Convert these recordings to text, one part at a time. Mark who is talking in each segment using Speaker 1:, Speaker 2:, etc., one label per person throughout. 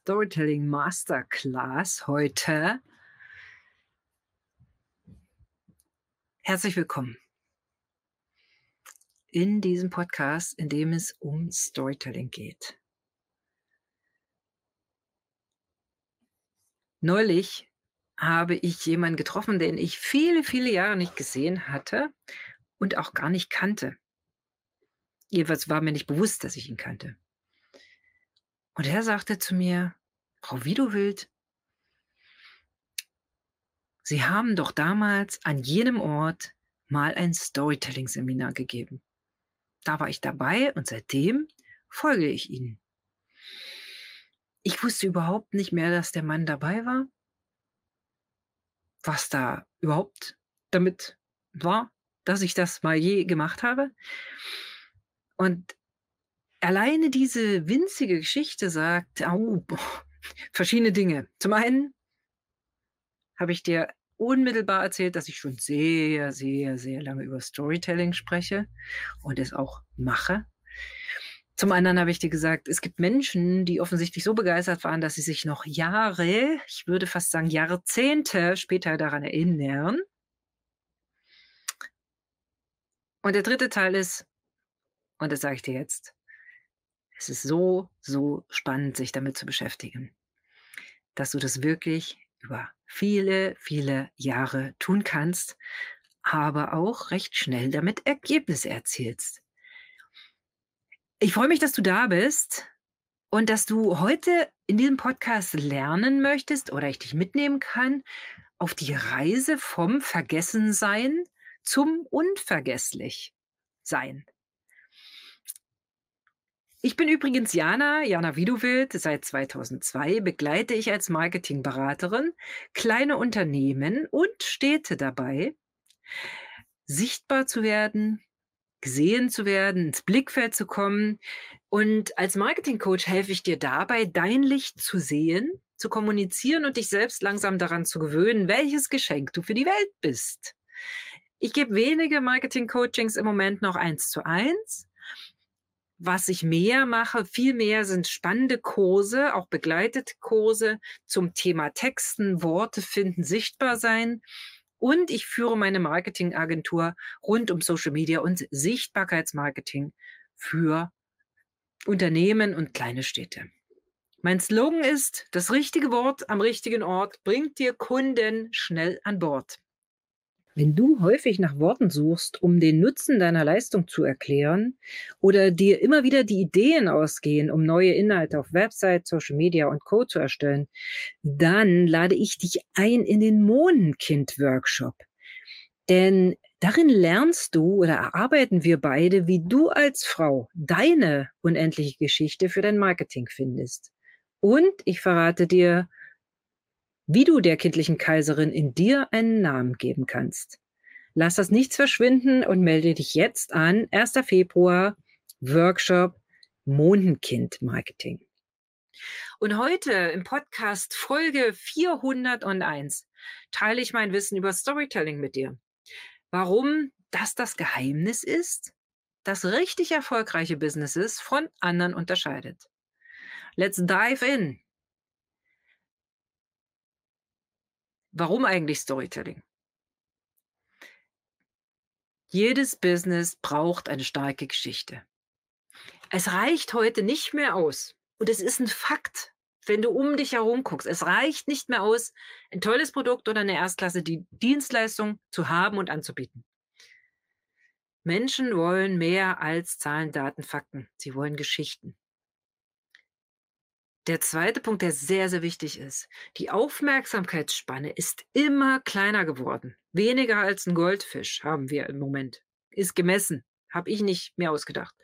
Speaker 1: Storytelling Masterclass heute. Herzlich willkommen in diesem Podcast, in dem es um Storytelling geht. Neulich habe ich jemanden getroffen, den ich viele, viele Jahre nicht gesehen hatte und auch gar nicht kannte. Jedenfalls war mir nicht bewusst, dass ich ihn kannte. Und er sagte zu mir, Frau Widowild, Sie haben doch damals an jenem Ort mal ein Storytelling-Seminar gegeben. Da war ich dabei und seitdem folge ich Ihnen. Ich wusste überhaupt nicht mehr, dass der Mann dabei war, was da überhaupt damit war, dass ich das mal je gemacht habe. Und alleine diese winzige Geschichte sagt, oh, boah, verschiedene Dinge. Zum einen habe ich dir unmittelbar erzählt, dass ich schon sehr, sehr, sehr lange über Storytelling spreche und es auch mache. Zum anderen habe ich dir gesagt, es gibt Menschen, die offensichtlich so begeistert waren, dass sie sich noch Jahre, ich würde fast sagen Jahrzehnte später daran erinnern. Und der dritte Teil ist, und das sage ich dir jetzt, es ist so, so spannend, sich damit zu beschäftigen, dass du das wirklich über viele, viele Jahre tun kannst, aber auch recht schnell damit Ergebnisse erzielst. Ich freue mich, dass du da bist und dass du heute in diesem Podcast lernen möchtest oder ich dich mitnehmen kann auf die Reise vom Vergessensein zum Unvergesslich-Sein. Ich bin übrigens Jana, Jana Widowild. Seit 2002 begleite ich als Marketingberaterin kleine Unternehmen und Städte dabei, sichtbar zu werden, gesehen zu werden, ins Blickfeld zu kommen. Und als Marketingcoach helfe ich dir dabei, dein Licht zu sehen, zu kommunizieren und dich selbst langsam daran zu gewöhnen, welches Geschenk du für die Welt bist. Ich gebe wenige Marketing-Coachings im Moment noch eins zu eins was ich mehr mache, viel mehr sind spannende Kurse, auch begleitete Kurse zum Thema Texten, Worte finden, sichtbar sein. Und ich führe meine Marketingagentur rund um Social Media und Sichtbarkeitsmarketing für Unternehmen und kleine Städte. Mein Slogan ist, das richtige Wort am richtigen Ort bringt dir Kunden schnell an Bord. Wenn du häufig nach Worten suchst, um den Nutzen deiner Leistung zu erklären oder dir immer wieder die Ideen ausgehen, um neue Inhalte auf Website, Social Media und Code zu erstellen, dann lade ich dich ein in den Mohnenkind-Workshop. Denn darin lernst du oder erarbeiten wir beide, wie du als Frau deine unendliche Geschichte für dein Marketing findest. Und ich verrate dir, wie du der kindlichen Kaiserin in dir einen Namen geben kannst. Lass das nichts verschwinden und melde dich jetzt an. 1. Februar, Workshop Mondenkind Marketing. Und heute im Podcast Folge 401 teile ich mein Wissen über Storytelling mit dir. Warum das das Geheimnis ist, das richtig erfolgreiche Businesses von anderen unterscheidet. Let's dive in. Warum eigentlich Storytelling? Jedes Business braucht eine starke Geschichte. Es reicht heute nicht mehr aus. Und es ist ein Fakt, wenn du um dich herum guckst. Es reicht nicht mehr aus, ein tolles Produkt oder eine Erstklasse die Dienstleistung zu haben und anzubieten. Menschen wollen mehr als Zahlen, Daten, Fakten. Sie wollen Geschichten. Der zweite Punkt, der sehr, sehr wichtig ist. Die Aufmerksamkeitsspanne ist immer kleiner geworden. Weniger als ein Goldfisch haben wir im Moment. Ist gemessen. Habe ich nicht mehr ausgedacht.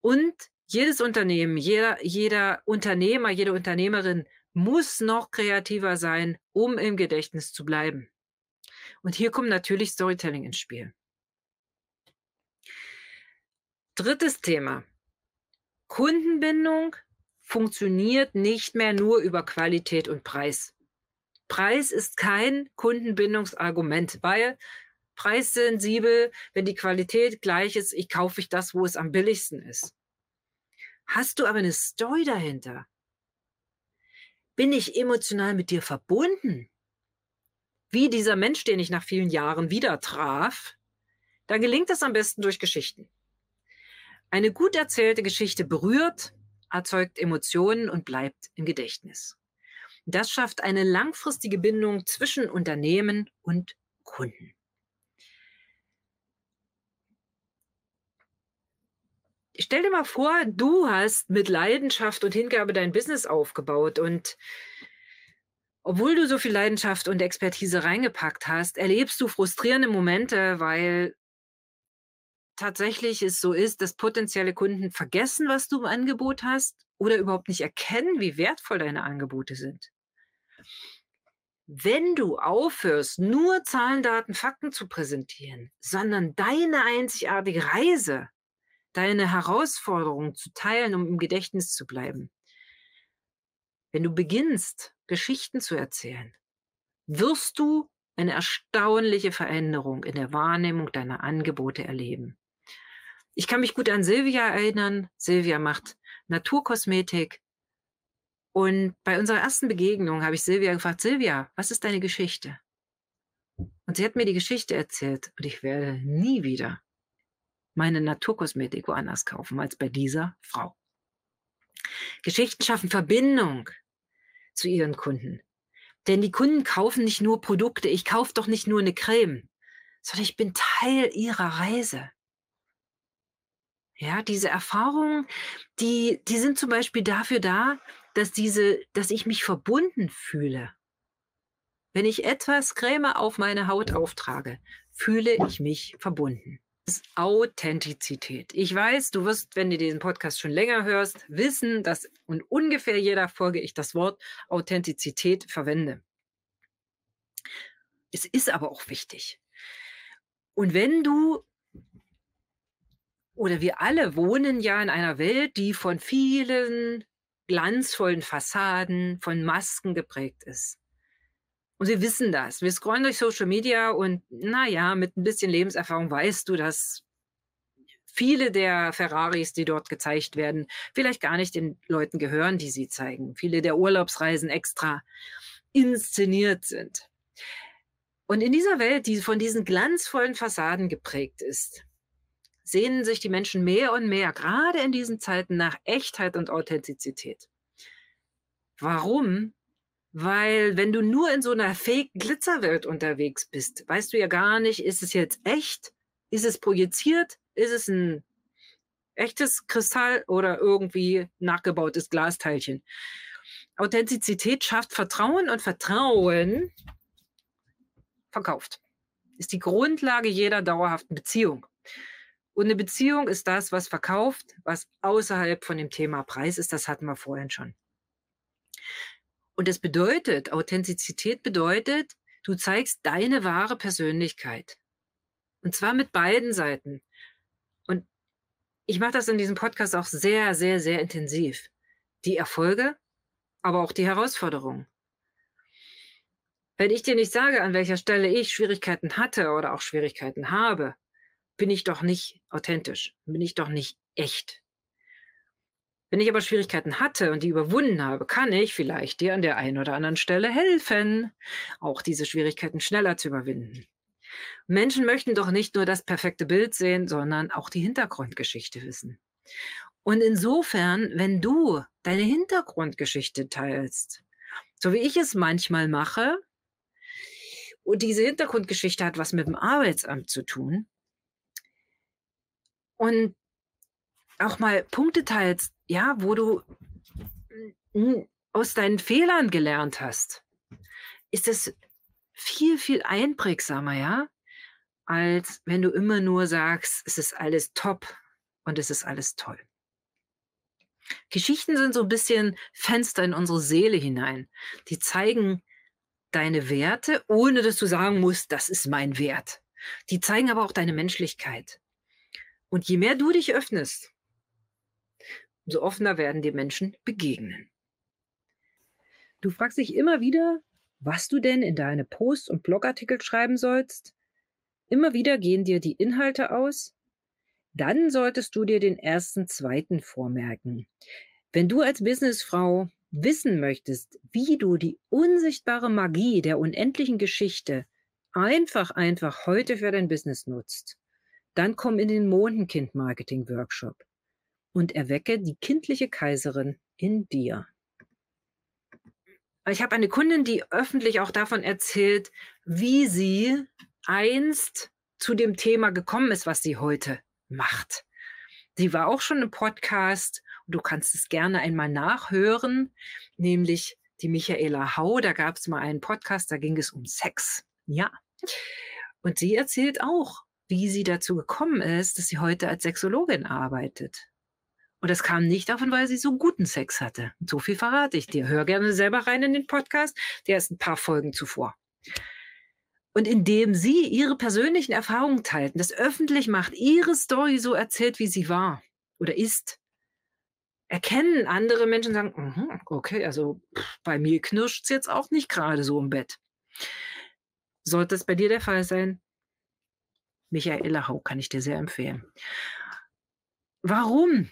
Speaker 1: Und jedes Unternehmen, jeder, jeder Unternehmer, jede Unternehmerin muss noch kreativer sein, um im Gedächtnis zu bleiben. Und hier kommt natürlich Storytelling ins Spiel. Drittes Thema. Kundenbindung funktioniert nicht mehr nur über Qualität und Preis. Preis ist kein Kundenbindungsargument, weil preissensibel, wenn die Qualität gleich ist, ich kaufe ich das, wo es am billigsten ist. Hast du aber eine Story dahinter, Bin ich emotional mit dir verbunden? Wie dieser Mensch, den ich nach vielen Jahren wieder traf, dann gelingt es am besten durch Geschichten. Eine gut erzählte Geschichte berührt, erzeugt Emotionen und bleibt im Gedächtnis. Das schafft eine langfristige Bindung zwischen Unternehmen und Kunden. Stell dir mal vor, du hast mit Leidenschaft und Hingabe dein Business aufgebaut und obwohl du so viel Leidenschaft und Expertise reingepackt hast, erlebst du frustrierende Momente, weil tatsächlich es so ist, dass potenzielle Kunden vergessen, was du im Angebot hast oder überhaupt nicht erkennen, wie wertvoll deine Angebote sind. Wenn du aufhörst, nur Zahlen, Daten, Fakten zu präsentieren, sondern deine einzigartige Reise, deine Herausforderungen zu teilen, um im Gedächtnis zu bleiben, wenn du beginnst, Geschichten zu erzählen, wirst du eine erstaunliche Veränderung in der Wahrnehmung deiner Angebote erleben. Ich kann mich gut an Silvia erinnern. Silvia macht Naturkosmetik. Und bei unserer ersten Begegnung habe ich Silvia gefragt, Silvia, was ist deine Geschichte? Und sie hat mir die Geschichte erzählt und ich werde nie wieder meine Naturkosmetik woanders kaufen als bei dieser Frau. Geschichten schaffen Verbindung zu ihren Kunden. Denn die Kunden kaufen nicht nur Produkte, ich kaufe doch nicht nur eine Creme, sondern ich bin Teil ihrer Reise. Ja, diese Erfahrungen, die, die sind zum Beispiel dafür da, dass diese, dass ich mich verbunden fühle. Wenn ich etwas Creme auf meine Haut auftrage, fühle ich mich verbunden. Das ist Authentizität. Ich weiß, du wirst, wenn du diesen Podcast schon länger hörst, wissen, dass in ungefähr jeder Folge ich das Wort Authentizität verwende. Es ist aber auch wichtig. Und wenn du oder wir alle wohnen ja in einer Welt, die von vielen glanzvollen Fassaden, von Masken geprägt ist. Und wir wissen das. Wir scrollen durch Social Media und naja, mit ein bisschen Lebenserfahrung weißt du, dass viele der Ferraris, die dort gezeigt werden, vielleicht gar nicht den Leuten gehören, die sie zeigen. Viele der Urlaubsreisen extra inszeniert sind. Und in dieser Welt, die von diesen glanzvollen Fassaden geprägt ist, sehnen sich die Menschen mehr und mehr, gerade in diesen Zeiten, nach Echtheit und Authentizität. Warum? Weil wenn du nur in so einer Fake-Glitzerwelt unterwegs bist, weißt du ja gar nicht, ist es jetzt echt? Ist es projiziert? Ist es ein echtes Kristall oder irgendwie nachgebautes Glasteilchen? Authentizität schafft Vertrauen und Vertrauen verkauft. Ist die Grundlage jeder dauerhaften Beziehung. Und eine Beziehung ist das, was verkauft, was außerhalb von dem Thema Preis ist. Das hatten wir vorhin schon. Und das bedeutet, Authentizität bedeutet, du zeigst deine wahre Persönlichkeit. Und zwar mit beiden Seiten. Und ich mache das in diesem Podcast auch sehr, sehr, sehr intensiv. Die Erfolge, aber auch die Herausforderungen. Wenn ich dir nicht sage, an welcher Stelle ich Schwierigkeiten hatte oder auch Schwierigkeiten habe, bin ich doch nicht authentisch, bin ich doch nicht echt. Wenn ich aber Schwierigkeiten hatte und die überwunden habe, kann ich vielleicht dir an der einen oder anderen Stelle helfen, auch diese Schwierigkeiten schneller zu überwinden. Menschen möchten doch nicht nur das perfekte Bild sehen, sondern auch die Hintergrundgeschichte wissen. Und insofern, wenn du deine Hintergrundgeschichte teilst, so wie ich es manchmal mache, und diese Hintergrundgeschichte hat was mit dem Arbeitsamt zu tun, und auch mal Punkte teilst, ja, wo du aus deinen Fehlern gelernt hast, ist es viel, viel einprägsamer, ja, als wenn du immer nur sagst, es ist alles top und es ist alles toll. Geschichten sind so ein bisschen Fenster in unsere Seele hinein. Die zeigen deine Werte, ohne dass du sagen musst, das ist mein Wert. Die zeigen aber auch deine Menschlichkeit. Und je mehr du dich öffnest, umso offener werden die Menschen begegnen. Du fragst dich immer wieder, was du denn in deine Post- und Blogartikel schreiben sollst. Immer wieder gehen dir die Inhalte aus. Dann solltest du dir den ersten, zweiten vormerken. Wenn du als Businessfrau wissen möchtest, wie du die unsichtbare Magie der unendlichen Geschichte einfach, einfach heute für dein Business nutzt, dann komm in den Mondenkind-Marketing-Workshop und erwecke die kindliche Kaiserin in dir. Ich habe eine Kundin, die öffentlich auch davon erzählt, wie sie einst zu dem Thema gekommen ist, was sie heute macht. Sie war auch schon im Podcast du kannst es gerne einmal nachhören, nämlich die Michaela Hau. Da gab es mal einen Podcast, da ging es um Sex. Ja. Und sie erzählt auch, wie sie dazu gekommen ist, dass sie heute als Sexologin arbeitet. Und das kam nicht davon, weil sie so guten Sex hatte. So viel verrate ich dir. Hör gerne selber rein in den Podcast. Der ist ein paar Folgen zuvor. Und indem sie ihre persönlichen Erfahrungen teilt, das öffentlich macht, ihre Story so erzählt, wie sie war oder ist, erkennen andere Menschen sagen, mhm, okay, also bei mir knirscht es jetzt auch nicht gerade so im Bett. Sollte es bei dir der Fall sein, Michaela Hau kann ich dir sehr empfehlen. Warum?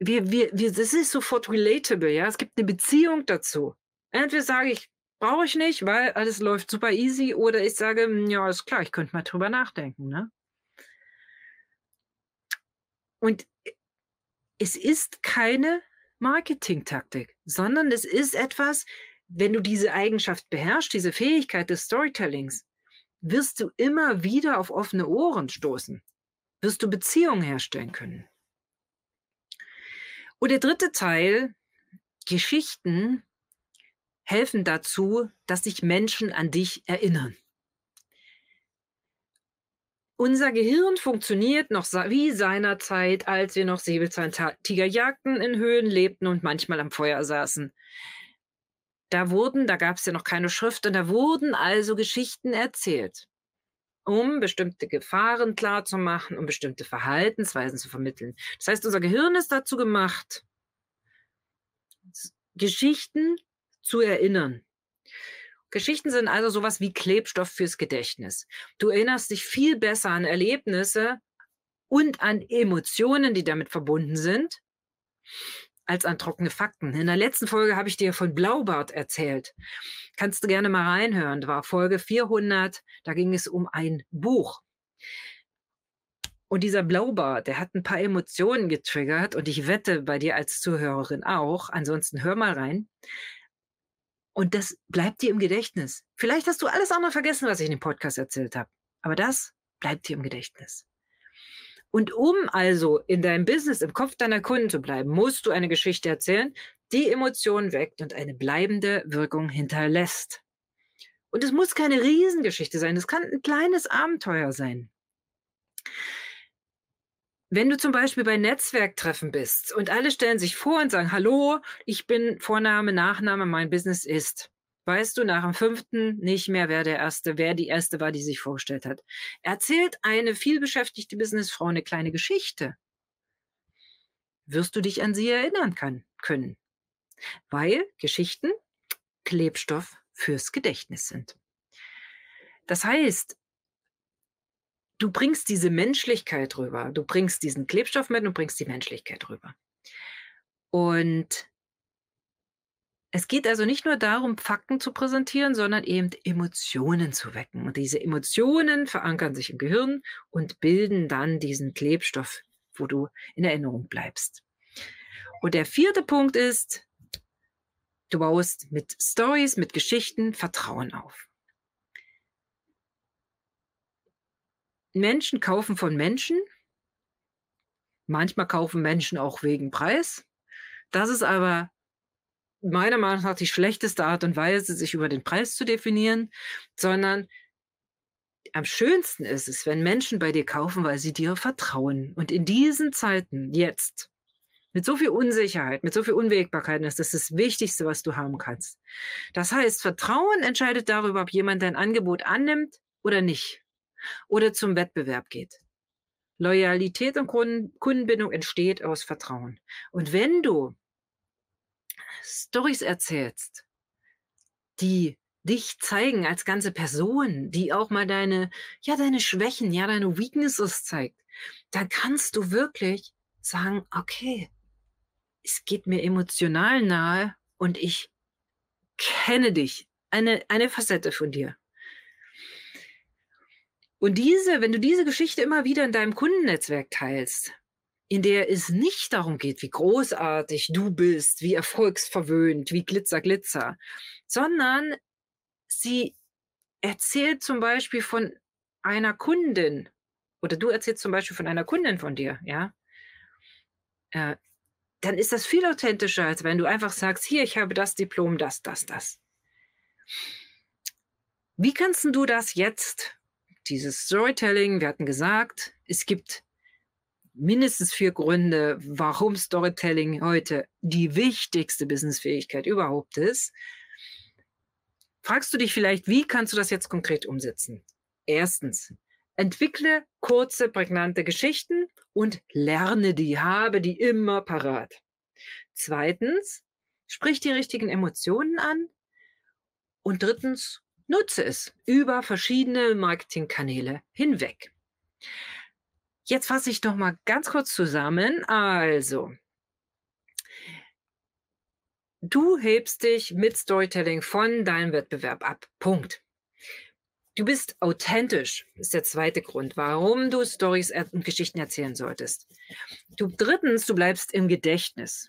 Speaker 1: wir, wir, wir, das ist sofort relatable, ja. Es gibt eine Beziehung dazu. Entweder sage ich, brauche ich nicht, weil alles läuft super easy, oder ich sage, hm, ja, ist klar, ich könnte mal drüber nachdenken, ne? Und es ist keine Marketing-Taktik, sondern es ist etwas, wenn du diese Eigenschaft beherrschst, diese Fähigkeit des Storytellings, wirst du immer wieder auf offene Ohren stoßen, wirst du Beziehungen herstellen können. Und der dritte Teil, Geschichten helfen dazu, dass sich Menschen an dich erinnern. Unser Gehirn funktioniert noch wie seinerzeit, als wir noch Säbelzahntiger jagten, in Höhen lebten und manchmal am Feuer saßen. Da wurden, da gab es ja noch keine Schrift, und da wurden also Geschichten erzählt um bestimmte Gefahren klarzumachen, um bestimmte Verhaltensweisen zu vermitteln. Das heißt, unser Gehirn ist dazu gemacht, Geschichten zu erinnern. Geschichten sind also sowas wie Klebstoff fürs Gedächtnis. Du erinnerst dich viel besser an Erlebnisse und an Emotionen, die damit verbunden sind, als an trockene Fakten. In der letzten Folge habe ich dir von Blaubart erzählt. Kannst du gerne mal reinhören. Das war Folge 400. Da ging es um ein Buch. Und dieser Blaubart, der hat ein paar Emotionen getriggert und ich wette bei dir als Zuhörerin auch. Ansonsten hör mal rein. Und das bleibt dir im Gedächtnis. Vielleicht hast du alles andere vergessen, was ich in dem Podcast erzählt habe. Aber das bleibt dir im Gedächtnis. Und um also in deinem Business, im Kopf deiner Kunden zu bleiben, musst du eine Geschichte erzählen, die Emotionen weckt und eine bleibende Wirkung hinterlässt. Und es muss keine Riesengeschichte sein, es kann ein kleines Abenteuer sein. Wenn du zum Beispiel bei Netzwerktreffen bist und alle stellen sich vor und sagen, hallo, ich bin Vorname, Nachname, mein Business ist weißt du nach dem fünften nicht mehr, wer der erste, wer die erste war, die sich vorgestellt hat. Erzählt eine vielbeschäftigte Businessfrau eine kleine Geschichte. Wirst du dich an sie erinnern kann, können. Weil Geschichten Klebstoff fürs Gedächtnis sind. Das heißt, du bringst diese Menschlichkeit rüber, du bringst diesen Klebstoff mit und bringst die Menschlichkeit rüber. Und es geht also nicht nur darum, Fakten zu präsentieren, sondern eben Emotionen zu wecken. Und diese Emotionen verankern sich im Gehirn und bilden dann diesen Klebstoff, wo du in Erinnerung bleibst. Und der vierte Punkt ist, du baust mit Stories, mit Geschichten Vertrauen auf. Menschen kaufen von Menschen. Manchmal kaufen Menschen auch wegen Preis. Das ist aber meiner Meinung nach die schlechteste Art und Weise, sich über den Preis zu definieren, sondern am schönsten ist es, wenn Menschen bei dir kaufen, weil sie dir vertrauen. Und in diesen Zeiten, jetzt, mit so viel Unsicherheit, mit so viel Unwägbarkeit, ist das das Wichtigste, was du haben kannst. Das heißt, Vertrauen entscheidet darüber, ob jemand dein Angebot annimmt oder nicht. Oder zum Wettbewerb geht. Loyalität und Kundenbindung entsteht aus Vertrauen. Und wenn du Stories erzählst, die dich zeigen als ganze Person, die auch mal deine, ja, deine Schwächen, ja, deine Weaknesses zeigt, dann kannst du wirklich sagen, okay, es geht mir emotional nahe und ich kenne dich, eine, eine Facette von dir. Und diese, wenn du diese Geschichte immer wieder in deinem Kundennetzwerk teilst, in der es nicht darum geht, wie großartig du bist, wie erfolgsverwöhnt, wie Glitzer, Glitzer, sondern sie erzählt zum Beispiel von einer Kundin oder du erzählst zum Beispiel von einer Kundin von dir, ja, äh, dann ist das viel authentischer, als wenn du einfach sagst, hier, ich habe das Diplom, das, das, das. Wie kannst du das jetzt, dieses Storytelling, wir hatten gesagt, es gibt mindestens vier Gründe, warum Storytelling heute die wichtigste Businessfähigkeit überhaupt ist. Fragst du dich vielleicht, wie kannst du das jetzt konkret umsetzen? Erstens, entwickle kurze, prägnante Geschichten und lerne die, habe die immer parat. Zweitens, sprich die richtigen Emotionen an. Und drittens, nutze es über verschiedene Marketingkanäle hinweg. Jetzt fasse ich noch mal ganz kurz zusammen. Also, du hebst dich mit Storytelling von deinem Wettbewerb ab. Punkt. Du bist authentisch, ist der zweite Grund, warum du Stories und Geschichten erzählen solltest. Du drittens, du bleibst im Gedächtnis.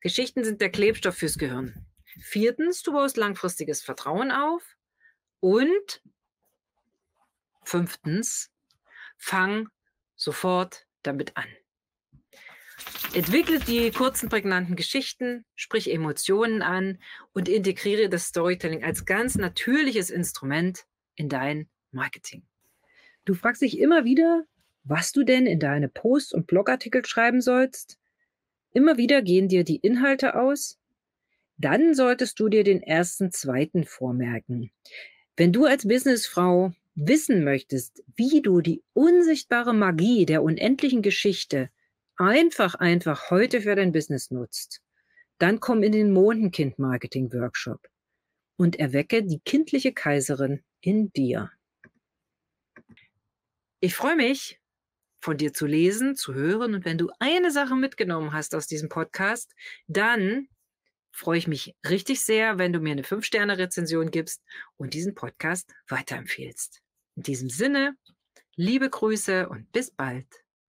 Speaker 1: Geschichten sind der Klebstoff fürs Gehirn. Viertens, du baust langfristiges Vertrauen auf. Und fünftens, fang sofort damit an. Entwickle die kurzen, prägnanten Geschichten, sprich Emotionen an und integriere das Storytelling als ganz natürliches Instrument in dein Marketing. Du fragst dich immer wieder, was du denn in deine Post- und Blogartikel schreiben sollst. Immer wieder gehen dir die Inhalte aus. Dann solltest du dir den ersten, zweiten vormerken. Wenn du als Businessfrau wissen möchtest, wie du die unsichtbare Magie der unendlichen Geschichte einfach, einfach heute für dein Business nutzt, dann komm in den Mondenkind-Marketing-Workshop und erwecke die kindliche Kaiserin in dir. Ich freue mich, von dir zu lesen, zu hören. Und wenn du eine Sache mitgenommen hast aus diesem Podcast, dann freue ich mich richtig sehr, wenn du mir eine 5-Sterne-Rezension gibst und diesen Podcast weiterempfehlst. In diesem Sinne, liebe Grüße und bis bald.